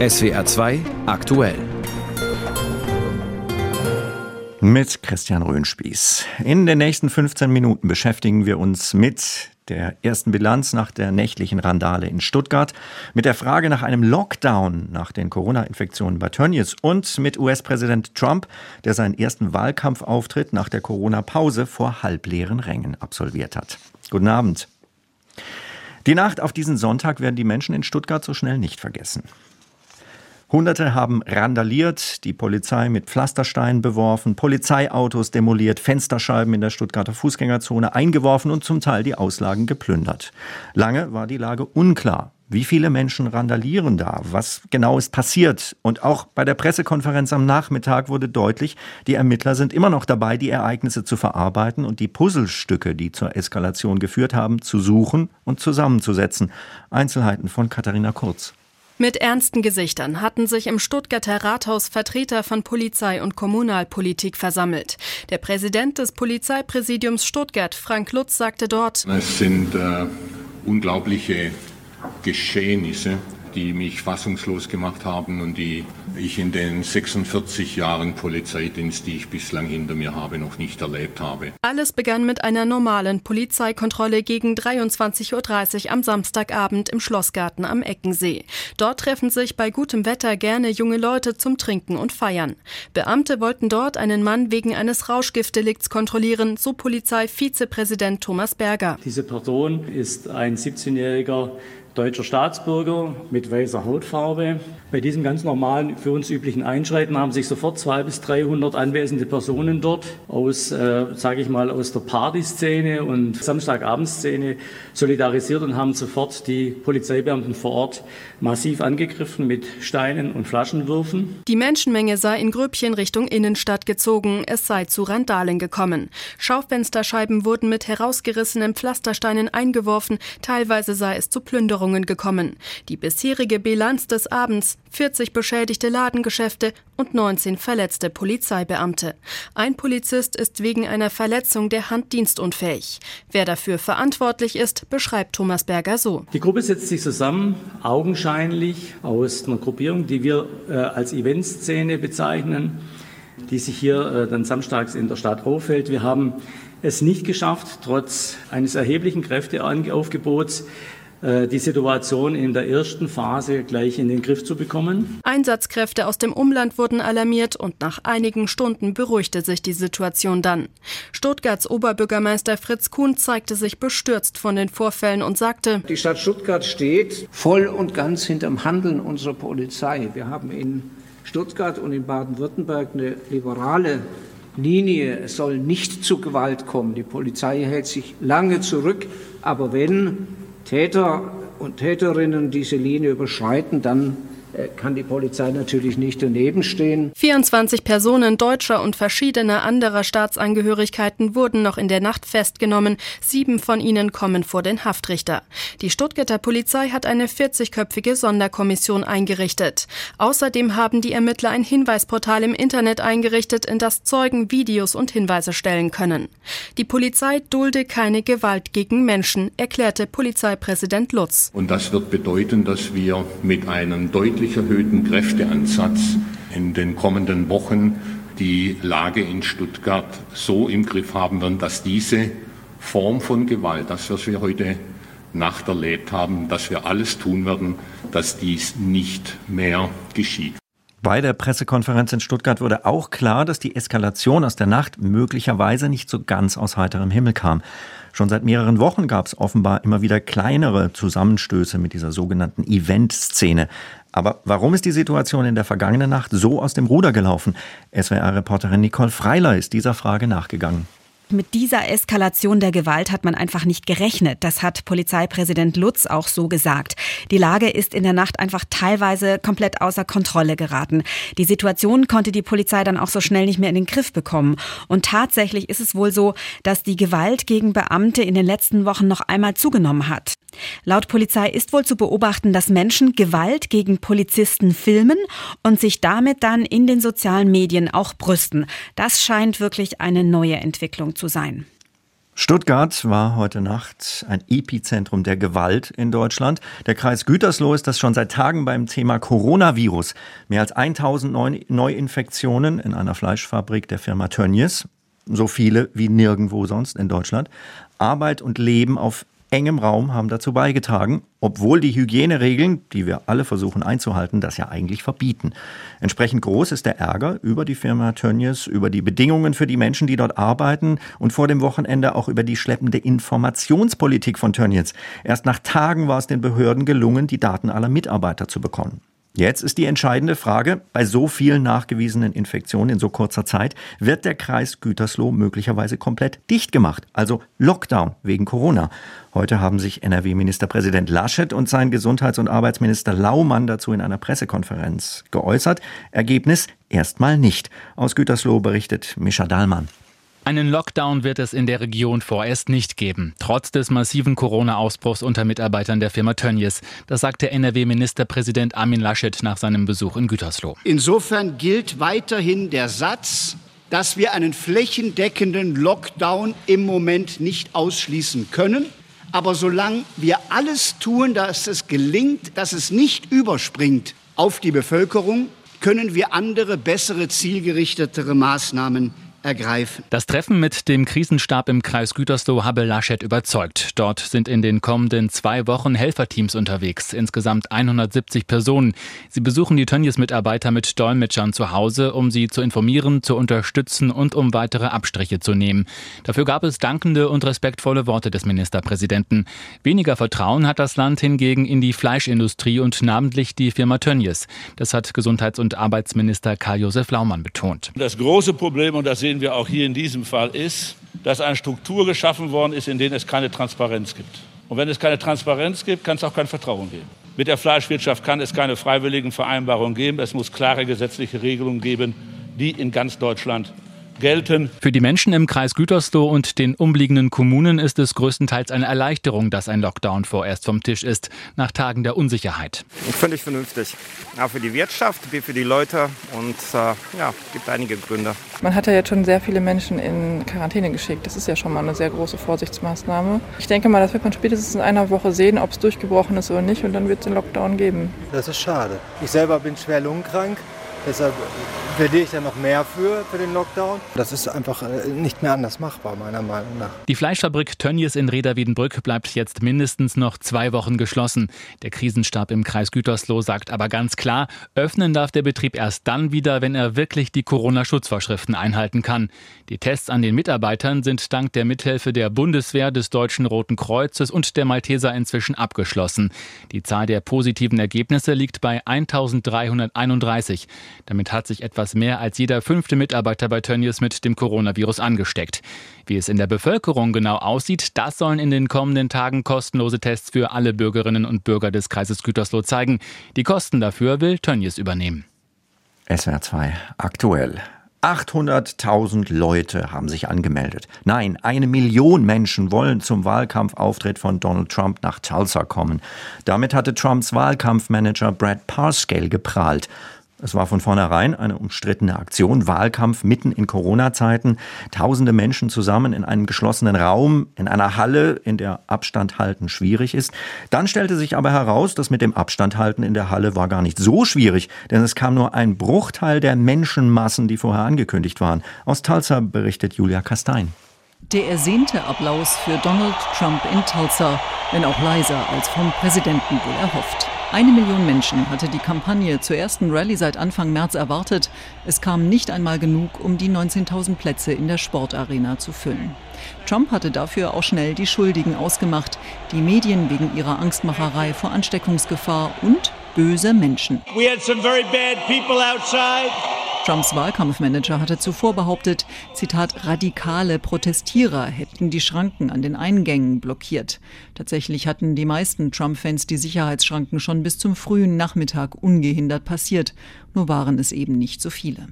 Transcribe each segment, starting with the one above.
SWR 2 aktuell. Mit Christian Röhnspieß. In den nächsten 15 Minuten beschäftigen wir uns mit der ersten Bilanz nach der nächtlichen Randale in Stuttgart, mit der Frage nach einem Lockdown nach den Corona-Infektionen bei Tönnies und mit US-Präsident Trump, der seinen ersten Wahlkampfauftritt nach der Corona-Pause vor halbleeren Rängen absolviert hat. Guten Abend. Die Nacht auf diesen Sonntag werden die Menschen in Stuttgart so schnell nicht vergessen. Hunderte haben randaliert, die Polizei mit Pflastersteinen beworfen, Polizeiautos demoliert, Fensterscheiben in der Stuttgarter Fußgängerzone eingeworfen und zum Teil die Auslagen geplündert. Lange war die Lage unklar. Wie viele Menschen randalieren da? Was genau ist passiert? Und auch bei der Pressekonferenz am Nachmittag wurde deutlich, die Ermittler sind immer noch dabei, die Ereignisse zu verarbeiten und die Puzzlestücke, die zur Eskalation geführt haben, zu suchen und zusammenzusetzen. Einzelheiten von Katharina Kurz. Mit ernsten Gesichtern hatten sich im Stuttgarter Rathaus Vertreter von Polizei und Kommunalpolitik versammelt. Der Präsident des Polizeipräsidiums Stuttgart, Frank Lutz, sagte dort, Es sind äh, unglaubliche Geschehnisse, die mich fassungslos gemacht haben und die ich in den 46 Jahren Polizeidienst, die ich bislang hinter mir habe, noch nicht erlebt habe. Alles begann mit einer normalen Polizeikontrolle gegen 23.30 Uhr am Samstagabend im Schlossgarten am Eckensee. Dort treffen sich bei gutem Wetter gerne junge Leute zum Trinken und Feiern. Beamte wollten dort einen Mann wegen eines Rauschgiftdelikts kontrollieren, so Polizeivizepräsident Thomas Berger. Diese Person ist ein 17-jähriger deutscher Staatsbürger mit weißer Hautfarbe. Bei diesem ganz normalen, für uns üblichen Einschreiten haben sich sofort 200 bis 300 anwesende Personen dort aus, äh, sage ich mal, aus der Partyszene und Samstagabendszene solidarisiert und haben sofort die Polizeibeamten vor Ort massiv angegriffen mit Steinen und Flaschenwürfen. Die Menschenmenge sei in Grüppchen Richtung Innenstadt gezogen. Es sei zu Randalen gekommen. Schaufensterscheiben wurden mit herausgerissenen Pflastersteinen eingeworfen. Teilweise sei es zu Plünderungen gekommen. Die bisherige Bilanz des Abends 40 beschädigte Ladengeschäfte und 19 verletzte Polizeibeamte. Ein Polizist ist wegen einer Verletzung der Hand dienstunfähig. Wer dafür verantwortlich ist, beschreibt Thomas Berger so. Die Gruppe setzt sich zusammen, augenscheinlich aus einer Gruppierung, die wir äh, als Eventszene bezeichnen, die sich hier äh, dann samstags in der Stadt auffällt. Wir haben es nicht geschafft, trotz eines erheblichen Kräfteaufgebots die Situation in der ersten Phase gleich in den Griff zu bekommen. Einsatzkräfte aus dem Umland wurden alarmiert und nach einigen Stunden beruhigte sich die Situation dann. Stuttgarts Oberbürgermeister Fritz Kuhn zeigte sich bestürzt von den Vorfällen und sagte, Die Stadt Stuttgart steht voll und ganz hinterm Handeln unserer Polizei. Wir haben in Stuttgart und in Baden-Württemberg eine liberale Linie. Es soll nicht zu Gewalt kommen. Die Polizei hält sich lange zurück. Aber wenn Täter und Täterinnen diese Linie überschreiten, dann kann die Polizei natürlich nicht daneben stehen. 24 Personen deutscher und verschiedener anderer Staatsangehörigkeiten wurden noch in der Nacht festgenommen. Sieben von ihnen kommen vor den Haftrichter. Die Stuttgarter Polizei hat eine 40-köpfige Sonderkommission eingerichtet. Außerdem haben die Ermittler ein Hinweisportal im Internet eingerichtet, in das Zeugen Videos und Hinweise stellen können. Die Polizei dulde keine Gewalt gegen Menschen, erklärte Polizeipräsident Lutz. Und das wird bedeuten, dass wir mit einem deutlich erhöhten Kräfteansatz in den kommenden Wochen die Lage in Stuttgart so im Griff haben werden, dass diese Form von Gewalt, das was wir heute Nacht erlebt haben, dass wir alles tun werden, dass dies nicht mehr geschieht. Bei der Pressekonferenz in Stuttgart wurde auch klar, dass die Eskalation aus der Nacht möglicherweise nicht so ganz aus heiterem Himmel kam. Schon seit mehreren Wochen gab es offenbar immer wieder kleinere Zusammenstöße mit dieser sogenannten Event-Szene. Aber warum ist die Situation in der vergangenen Nacht so aus dem Ruder gelaufen? SWR-Reporterin Nicole Freiler ist dieser Frage nachgegangen. Mit dieser Eskalation der Gewalt hat man einfach nicht gerechnet. Das hat Polizeipräsident Lutz auch so gesagt. Die Lage ist in der Nacht einfach teilweise komplett außer Kontrolle geraten. Die Situation konnte die Polizei dann auch so schnell nicht mehr in den Griff bekommen. Und tatsächlich ist es wohl so, dass die Gewalt gegen Beamte in den letzten Wochen noch einmal zugenommen hat. Laut Polizei ist wohl zu beobachten, dass Menschen Gewalt gegen Polizisten filmen und sich damit dann in den sozialen Medien auch brüsten. Das scheint wirklich eine neue Entwicklung zu sein. Stuttgart war heute Nacht ein Epizentrum der Gewalt in Deutschland. Der Kreis Gütersloh ist das schon seit Tagen beim Thema Coronavirus. Mehr als 1000 Neuinfektionen in einer Fleischfabrik der Firma Tönnies. So viele wie nirgendwo sonst in Deutschland. Arbeit und Leben auf engem Raum haben dazu beigetragen, obwohl die Hygieneregeln, die wir alle versuchen einzuhalten, das ja eigentlich verbieten. Entsprechend groß ist der Ärger über die Firma Tönnies, über die Bedingungen für die Menschen, die dort arbeiten und vor dem Wochenende auch über die schleppende Informationspolitik von Tönnies. Erst nach Tagen war es den Behörden gelungen, die Daten aller Mitarbeiter zu bekommen. Jetzt ist die entscheidende Frage, bei so vielen nachgewiesenen Infektionen in so kurzer Zeit, wird der Kreis Gütersloh möglicherweise komplett dicht gemacht, also Lockdown wegen Corona. Heute haben sich NRW-Ministerpräsident Laschet und sein Gesundheits- und Arbeitsminister Laumann dazu in einer Pressekonferenz geäußert. Ergebnis erstmal nicht. Aus Gütersloh berichtet Mischa Dahlmann. Einen Lockdown wird es in der Region vorerst nicht geben, trotz des massiven Corona-Ausbruchs unter Mitarbeitern der Firma Tönnies. Das sagte NRW-Ministerpräsident Armin Laschet nach seinem Besuch in Gütersloh. Insofern gilt weiterhin der Satz, dass wir einen flächendeckenden Lockdown im Moment nicht ausschließen können. Aber solange wir alles tun, dass es gelingt, dass es nicht überspringt auf die Bevölkerung, können wir andere, bessere, zielgerichtetere Maßnahmen ergreifen. Das Treffen mit dem Krisenstab im Kreis Gütersloh habe Laschet überzeugt. Dort sind in den kommenden zwei Wochen Helferteams unterwegs, insgesamt 170 Personen. Sie besuchen die Tönnies-Mitarbeiter mit Dolmetschern zu Hause, um sie zu informieren, zu unterstützen und um weitere Abstriche zu nehmen. Dafür gab es dankende und respektvolle Worte des Ministerpräsidenten. Weniger Vertrauen hat das Land hingegen in die Fleischindustrie und namentlich die Firma Tönnies. Das hat Gesundheits- und Arbeitsminister Karl-Josef Laumann betont. Das große Problem, und das sehen wir auch hier in diesem Fall, ist, dass eine Struktur geschaffen worden ist, in der es keine Transparenz gibt. Und wenn es keine Transparenz gibt, kann es auch kein Vertrauen geben. Mit der Fleischwirtschaft kann es keine freiwilligen Vereinbarungen geben. Es muss klare gesetzliche Regelungen geben, die in ganz Deutschland gelten. Für die Menschen im Kreis Gütersloh und den umliegenden Kommunen ist es größtenteils eine Erleichterung, dass ein Lockdown vorerst vom Tisch ist, nach Tagen der Unsicherheit. Völlig vernünftig. Auch für die Wirtschaft, wie für die Leute und äh, ja, gibt einige Gründe. Man hat ja jetzt schon sehr viele Menschen in Quarantäne geschickt. Das ist ja schon mal eine sehr große Vorsichtsmaßnahme. Ich denke mal, das wird man spätestens in einer Woche sehen, ob es durchgebrochen ist oder nicht und dann wird es den Lockdown geben. Das ist schade. Ich selber bin schwer lungenkrank. Deshalb plädiere ich ja noch mehr für, für den Lockdown. Das ist einfach äh, nicht mehr anders machbar, meiner Meinung nach. Die Fleischfabrik Tönnies in Reda-Wiedenbrück bleibt jetzt mindestens noch zwei Wochen geschlossen. Der Krisenstab im Kreis Gütersloh sagt aber ganz klar, öffnen darf der Betrieb erst dann wieder, wenn er wirklich die Corona-Schutzvorschriften einhalten kann. Die Tests an den Mitarbeitern sind dank der Mithilfe der Bundeswehr, des Deutschen Roten Kreuzes und der Malteser inzwischen abgeschlossen. Die Zahl der positiven Ergebnisse liegt bei 1331. Damit hat sich etwas mehr als jeder fünfte Mitarbeiter bei Tönnies mit dem Coronavirus angesteckt. Wie es in der Bevölkerung genau aussieht, das sollen in den kommenden Tagen kostenlose Tests für alle Bürgerinnen und Bürger des Kreises Gütersloh zeigen. Die Kosten dafür will Tönnies übernehmen. SWR 2 aktuell. 800.000 Leute haben sich angemeldet. Nein, eine Million Menschen wollen zum Wahlkampfauftritt von Donald Trump nach Tulsa kommen. Damit hatte Trumps Wahlkampfmanager Brad Parscale geprahlt. Es war von vornherein eine umstrittene Aktion, Wahlkampf mitten in Corona-Zeiten. Tausende Menschen zusammen in einem geschlossenen Raum, in einer Halle, in der Abstand halten schwierig ist. Dann stellte sich aber heraus, dass mit dem Abstand halten in der Halle war gar nicht so schwierig, denn es kam nur ein Bruchteil der Menschenmassen, die vorher angekündigt waren. Aus Tulsa berichtet Julia Kastein. Der ersehnte Applaus für Donald Trump in Tulsa, wenn auch leiser als vom Präsidenten wohl erhofft. Eine Million Menschen hatte die Kampagne zur ersten Rallye seit Anfang März erwartet. Es kam nicht einmal genug, um die 19.000 Plätze in der Sportarena zu füllen. Trump hatte dafür auch schnell die Schuldigen ausgemacht, die Medien wegen ihrer Angstmacherei vor Ansteckungsgefahr und böse Menschen. We had some very bad people outside. Trumps Wahlkampfmanager hatte zuvor behauptet, Zitat, radikale Protestierer hätten die Schranken an den Eingängen blockiert. Tatsächlich hatten die meisten Trump-Fans die Sicherheitsschranken schon bis zum frühen Nachmittag ungehindert passiert. Nur waren es eben nicht so viele.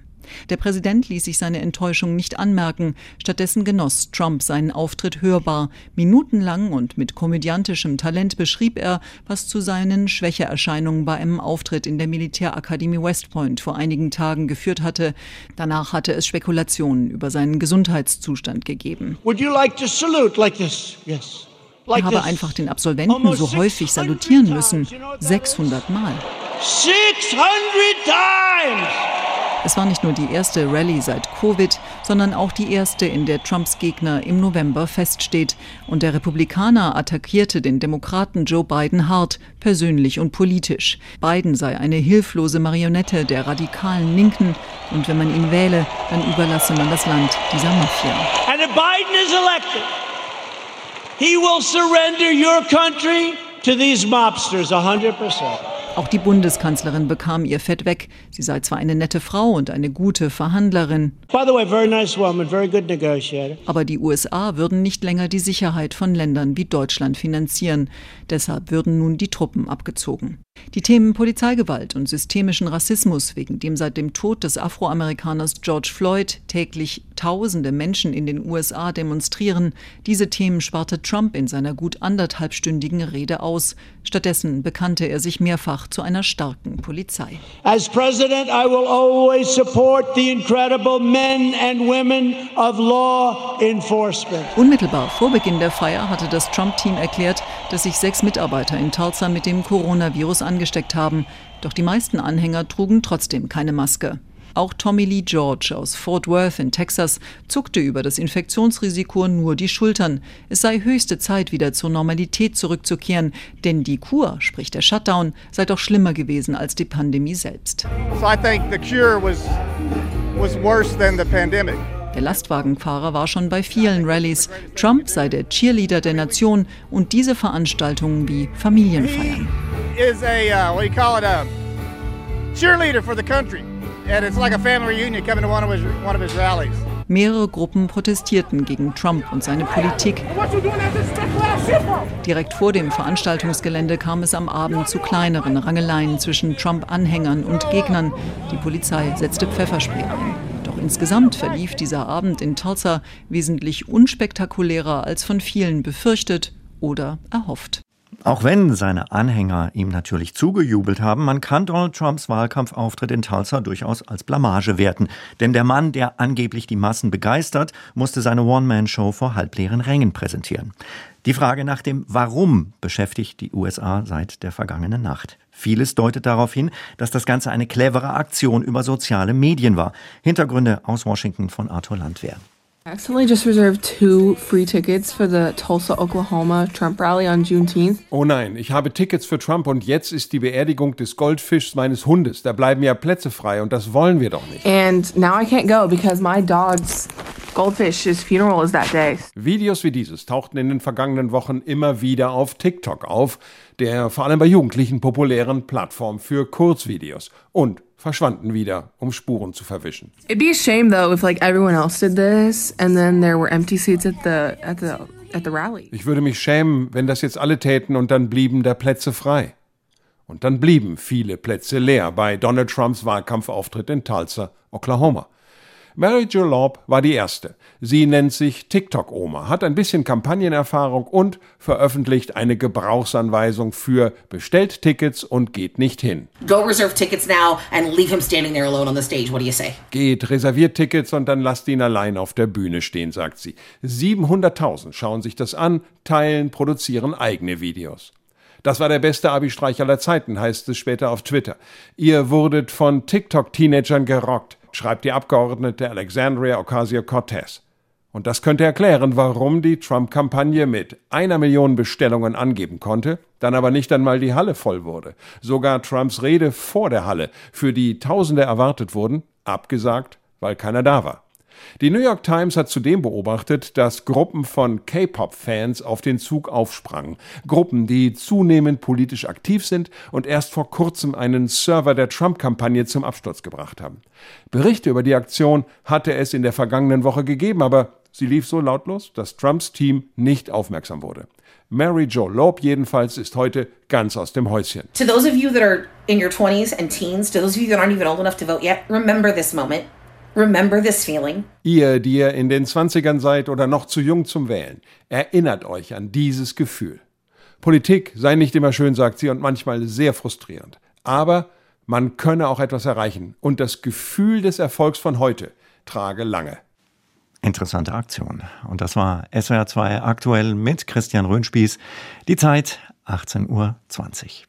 Der Präsident ließ sich seine Enttäuschung nicht anmerken. Stattdessen genoss Trump seinen Auftritt hörbar. Minutenlang und mit komödiantischem Talent beschrieb er, was zu seinen Schwächeerscheinungen bei einem Auftritt in der Militärakademie West Point vor einigen Tagen geführt hatte. Danach hatte es Spekulationen über seinen Gesundheitszustand gegeben. Would you like to salute like this? Yes. Er habe einfach den Absolventen so häufig salutieren müssen. 600 Mal. 600 times! Es war nicht nur die erste Rallye seit Covid, sondern auch die erste, in der Trumps Gegner im November feststeht. Und der Republikaner attackierte den Demokraten Joe Biden hart, persönlich und politisch. Biden sei eine hilflose Marionette der radikalen Linken und wenn man ihn wähle, dann überlasse man das Land dieser Mafia. And if Biden is elected, he will surrender your country to these mobsters 100 percent. Auch die Bundeskanzlerin bekam ihr Fett weg. Sie sei zwar eine nette Frau und eine gute Verhandlerin. Way, nice woman, aber die USA würden nicht länger die Sicherheit von Ländern wie Deutschland finanzieren. Deshalb würden nun die Truppen abgezogen. Die Themen Polizeigewalt und systemischen Rassismus, wegen dem seit dem Tod des Afroamerikaners George Floyd täglich tausende Menschen in den USA demonstrieren, diese Themen sparte Trump in seiner gut anderthalbstündigen Rede aus. Stattdessen bekannte er sich mehrfach zu einer starken Polizei. As President, I will always support the incredible men and women of law enforcement. Unmittelbar vor Beginn der Feier hatte das Trump-Team erklärt, dass sich sechs Mitarbeiter in Tulsa mit dem Coronavirus angesteckt haben. Doch die meisten Anhänger trugen trotzdem keine Maske. Auch Tommy Lee George aus Fort Worth in Texas zuckte über das Infektionsrisiko nur die Schultern. Es sei höchste Zeit, wieder zur Normalität zurückzukehren, denn die Kur, sprich der Shutdown, sei doch schlimmer gewesen als die Pandemie selbst. So I think the cure was, was worse than the pandemic. Der Lastwagenfahrer war schon bei vielen Rallyes. Trump sei der Cheerleader der Nation und diese Veranstaltungen wie Familienfeiern. Is a, uh, what do you call it, a cheerleader for the country. And it's like a family reunion coming to one of his, one of his rallies. Mehrere Gruppen protestierten gegen Trump und seine Politik. Direkt vor dem Veranstaltungsgelände kam es am Abend zu kleineren Rangeleien zwischen Trump-Anhängern und Gegnern. Die Polizei setzte Pfefferspray ein. Doch insgesamt verlief dieser Abend in Tulsa wesentlich unspektakulärer als von vielen befürchtet oder erhofft. Auch wenn seine Anhänger ihm natürlich zugejubelt haben, man kann Donald Trumps Wahlkampfauftritt in Tulsa durchaus als Blamage werten. Denn der Mann, der angeblich die Massen begeistert, musste seine One-Man-Show vor halbleeren Rängen präsentieren. Die Frage nach dem Warum beschäftigt die USA seit der vergangenen Nacht. Vieles deutet darauf hin, dass das Ganze eine clevere Aktion über soziale Medien war. Hintergründe aus Washington von Arthur Landwehr. Accidentally just reserved two free tickets for the Tulsa, Oklahoma Trump rally on Juneteenth. Oh nein, ich habe Tickets für Trump und jetzt ist die Beerdigung des Goldfischs meines Hundes. Da bleiben ja Plätze frei und das wollen wir doch nicht. And now I can't go because my dog's Goldfish's funeral is that day. Videos wie dieses tauchten in den vergangenen Wochen immer wieder auf TikTok auf, der vor allem bei Jugendlichen populären Plattform für Kurzvideos und verschwanden wieder, um Spuren zu verwischen. It'd be a shame though if like everyone else did this and then there were empty seats at the at the at the rally. Ich würde mich schämen, wenn das jetzt alle täten und dann blieben da Plätze frei. Und dann blieben viele Plätze leer bei Donald Trumps Wahlkampfauftritt in Tulsa, Oklahoma. Mary Jo Laub war die erste. Sie nennt sich TikTok-Oma, hat ein bisschen Kampagnenerfahrung und veröffentlicht eine Gebrauchsanweisung für bestellt Tickets und geht nicht hin. Go reserve tickets now and leave him standing there alone on the stage. What do you say? Geht, reserviert Tickets und dann lasst ihn allein auf der Bühne stehen, sagt sie. 700.000 schauen sich das an, teilen, produzieren eigene Videos. Das war der beste Abi-Streich aller Zeiten, heißt es später auf Twitter. Ihr wurdet von TikTok-Teenagern gerockt schreibt die Abgeordnete Alexandria Ocasio-Cortez. Und das könnte erklären, warum die Trump-Kampagne mit einer Million Bestellungen angeben konnte, dann aber nicht einmal die Halle voll wurde. Sogar Trumps Rede vor der Halle, für die Tausende erwartet wurden, abgesagt, weil keiner da war. Die New York Times hat zudem beobachtet, dass Gruppen von K-Pop-Fans auf den Zug aufsprangen. Gruppen, die zunehmend politisch aktiv sind und erst vor kurzem einen Server der Trump-Kampagne zum Absturz gebracht haben. Berichte über die Aktion hatte es in der vergangenen Woche gegeben, aber sie lief so lautlos, dass Trumps Team nicht aufmerksam wurde. Mary Jo Loeb jedenfalls ist heute ganz aus dem Häuschen. To those of you that are in your 20s and teens, to those of you that aren't even old enough to vote yet, remember this moment. Remember this feeling. Ihr, die ihr in den 20ern seid oder noch zu jung zum Wählen, erinnert euch an dieses Gefühl. Politik sei nicht immer schön, sagt sie, und manchmal sehr frustrierend. Aber man könne auch etwas erreichen. Und das Gefühl des Erfolgs von heute trage lange. Interessante Aktion. Und das war SWR 2 aktuell mit Christian Röhnspieß. Die Zeit 18.20 Uhr.